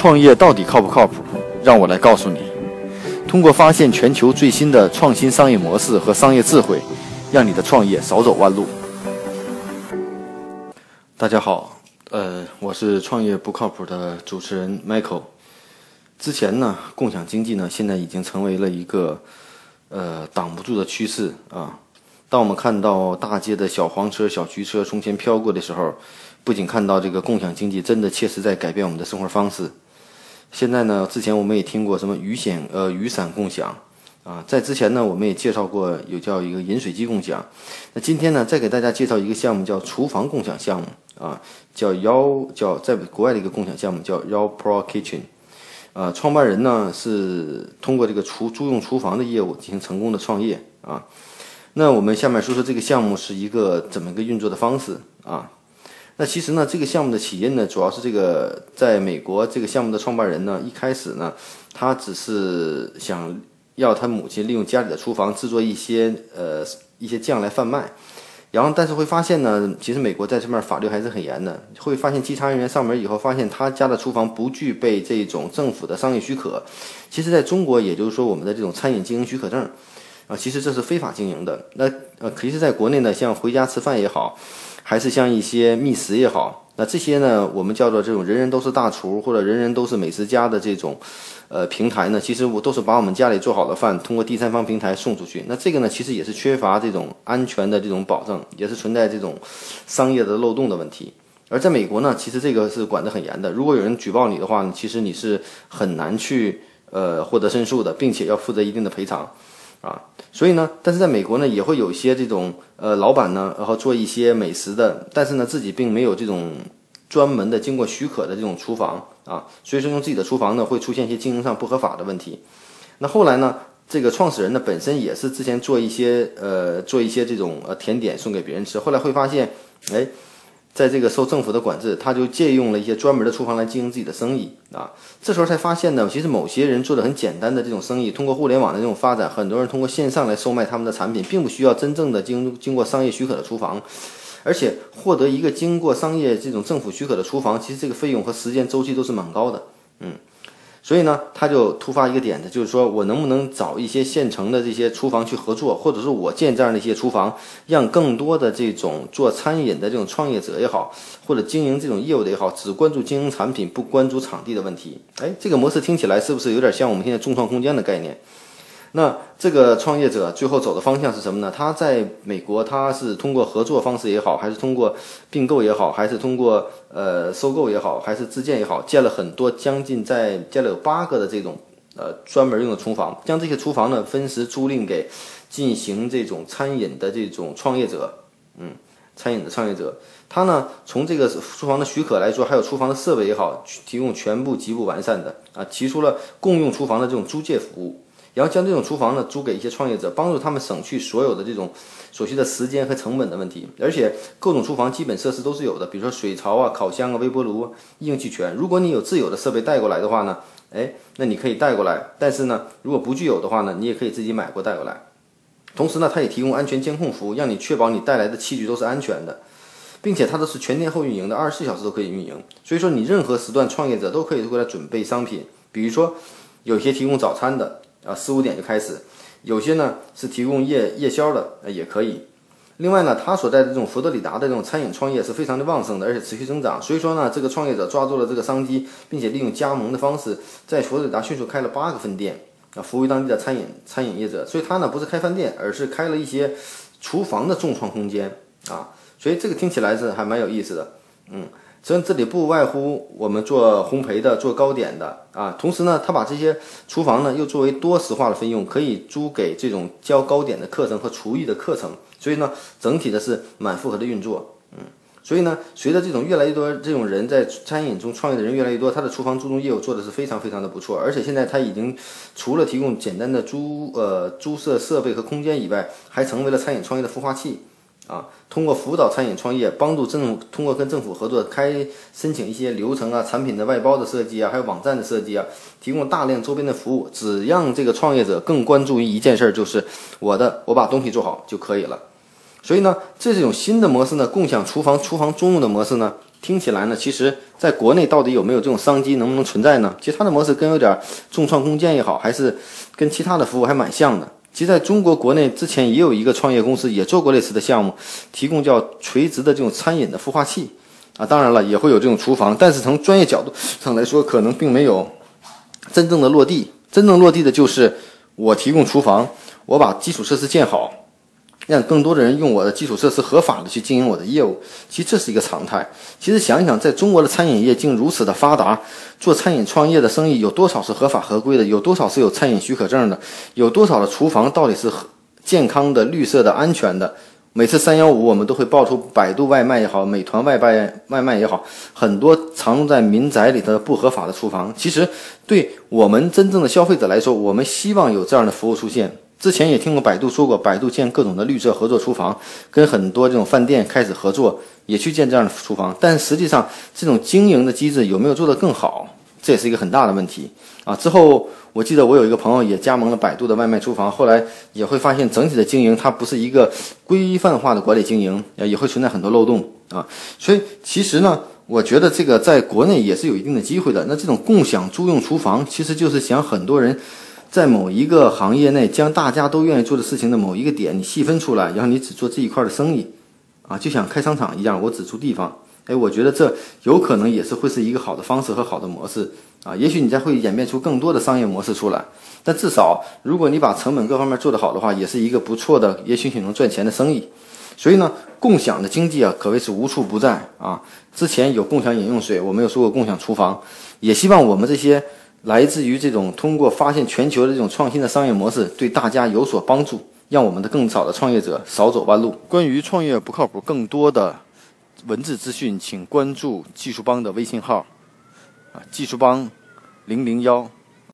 创业到底靠不靠谱？让我来告诉你。通过发现全球最新的创新商业模式和商业智慧，让你的创业少走弯路。大家好，呃，我是创业不靠谱的主持人 Michael。之前呢，共享经济呢，现在已经成为了一个呃挡不住的趋势啊。当我们看到大街的小黄车、小橘车从前飘过的时候，不仅看到这个共享经济真的切实在改变我们的生活方式。现在呢，之前我们也听过什么雨伞呃雨伞共享啊，在之前呢，我们也介绍过有叫一个饮水机共享。那今天呢，再给大家介绍一个项目，叫厨房共享项目啊，叫幺叫在国外的一个共享项目叫幺 Pro Kitchen，呃，创办人呢是通过这个厨租用厨房的业务进行成功的创业啊。那我们下面说说这个项目是一个怎么一个运作的方式啊。那其实呢，这个项目的起因呢，主要是这个在美国这个项目的创办人呢，一开始呢，他只是想要他母亲利用家里的厨房制作一些呃一些酱来贩卖，然后但是会发现呢，其实美国在这面法律还是很严的，会发现稽查人员上门以后发现他家的厨房不具备这种政府的商业许可，其实在中国也就是说我们的这种餐饮经营许可证啊，其实这是非法经营的。那呃，其实在国内呢，像回家吃饭也好。还是像一些觅食也好，那这些呢，我们叫做这种人人都是大厨或者人人都是美食家的这种，呃，平台呢，其实我都是把我们家里做好的饭通过第三方平台送出去。那这个呢，其实也是缺乏这种安全的这种保证，也是存在这种商业的漏洞的问题。而在美国呢，其实这个是管得很严的。如果有人举报你的话呢，其实你是很难去呃获得申诉的，并且要负责一定的赔偿。啊，所以呢，但是在美国呢，也会有一些这种呃老板呢，然后做一些美食的，但是呢，自己并没有这种专门的经过许可的这种厨房啊，所以说用自己的厨房呢，会出现一些经营上不合法的问题。那后来呢，这个创始人呢，本身也是之前做一些呃做一些这种呃甜点送给别人吃，后来会发现，哎。在这个受政府的管制，他就借用了一些专门的厨房来经营自己的生意啊。这时候才发现呢，其实某些人做的很简单的这种生意，通过互联网的这种发展，很多人通过线上来售卖他们的产品，并不需要真正的经经过商业许可的厨房，而且获得一个经过商业这种政府许可的厨房，其实这个费用和时间周期都是蛮高的，嗯。所以呢，他就突发一个点子，就是说我能不能找一些现成的这些厨房去合作，或者是我建这样的一些厨房，让更多的这种做餐饮的这种创业者也好，或者经营这种业务的也好，只关注经营产品，不关注场地的问题。哎，这个模式听起来是不是有点像我们现在众创空间的概念？那这个创业者最后走的方向是什么呢？他在美国，他是通过合作方式也好，还是通过并购也好，还是通过呃收购也好，还是自建也好，建了很多，将近在建了有八个的这种呃专门用的厨房，将这些厨房呢分时租赁给进行这种餐饮的这种创业者，嗯，餐饮的创业者，他呢从这个厨房的许可来说，还有厨房的设备也好，提供全部极不完善的啊，提出了共用厨房的这种租借服务。然后将这种厨房呢租给一些创业者，帮助他们省去所有的这种所需的时间和成本的问题。而且各种厨房基本设施都是有的，比如说水槽啊、烤箱啊、微波炉一应俱全。如果你有自有的设备带过来的话呢，哎，那你可以带过来。但是呢，如果不具有的话呢，你也可以自己买过带过来。同时呢，它也提供安全监控服务，让你确保你带来的器具都是安全的，并且它都是全天候运营的，二十四小时都可以运营。所以说你任何时段创业者都可以过来准备商品，比如说有些提供早餐的。啊，四五点就开始，有些呢是提供夜夜宵的，呃也可以。另外呢，他所在的这种佛罗里达的这种餐饮创业是非常的旺盛的，而且持续增长。所以说呢，这个创业者抓住了这个商机，并且利用加盟的方式，在佛罗里达迅速开了八个分店，啊，服务于当地的餐饮餐饮业者。所以他呢不是开饭店，而是开了一些厨房的众创空间啊。所以这个听起来是还蛮有意思的，嗯。所以这里不外乎我们做烘焙的、做糕点的啊，同时呢，他把这些厨房呢又作为多时化的分用，可以租给这种教糕点的课程和厨艺的课程。所以呢，整体的是满负荷的运作。嗯，所以呢，随着这种越来越多这种人在餐饮中创业的人越来越多，他的厨房租用业务做的是非常非常的不错。而且现在他已经除了提供简单的租呃租设设备和空间以外，还成为了餐饮创业的孵化器。啊，通过辅导餐饮创业，帮助政府通过跟政府合作开申请一些流程啊，产品的外包的设计啊，还有网站的设计啊，提供大量周边的服务，只让这个创业者更关注于一件事儿，就是我的我把东西做好就可以了。所以呢，这种新的模式呢，共享厨房、厨房租用的模式呢，听起来呢，其实在国内到底有没有这种商机，能不能存在呢？其他的模式跟有点众创空间也好，还是跟其他的服务还蛮像的。其实在中国国内之前也有一个创业公司也做过类似的项目，提供叫垂直的这种餐饮的孵化器啊，当然了也会有这种厨房，但是从专业角度上来说，可能并没有真正的落地。真正落地的就是我提供厨房，我把基础设施建好。让更多的人用我的基础设施合法的去经营我的业务，其实这是一个常态。其实想一想，在中国的餐饮业竟如此的发达，做餐饮创业的生意有多少是合法合规的？有多少是有餐饮许可证的？有多少的厨房到底是健康的、绿色的、安全的？每次三幺五，我们都会爆出百度外卖也好，美团外卖外卖也好，很多藏在民宅里的不合法的厨房。其实，对我们真正的消费者来说，我们希望有这样的服务出现。之前也听过百度说过，百度建各种的绿色合作厨房，跟很多这种饭店开始合作，也去建这样的厨房。但实际上，这种经营的机制有没有做得更好，这也是一个很大的问题啊。之后 我记得我有一个朋友也加盟了百度的外卖厨房，后来也会发现整体的经营它不是一个规范化的管理经营，也会存在很多漏洞啊。所以其实呢，我觉得这个在国内也是有一定的机会的。那这种共享租用厨房，其实就是想很多人。在某一个行业内，将大家都愿意做的事情的某一个点，你细分出来，然后你只做这一块的生意，啊，就像开商场一样，我只租地方。哎，我觉得这有可能也是会是一个好的方式和好的模式啊。也许你再会演变出更多的商业模式出来，但至少如果你把成本各方面做得好的话，也是一个不错的，也许你能赚钱的生意。所以呢，共享的经济啊，可谓是无处不在啊。之前有共享饮用水，我没有说过共享厨房，也希望我们这些。来自于这种通过发现全球的这种创新的商业模式，对大家有所帮助，让我们的更少的创业者少走弯路。关于创业不靠谱，更多的文字资讯，请关注技术帮的微信号，啊，技术帮零零幺。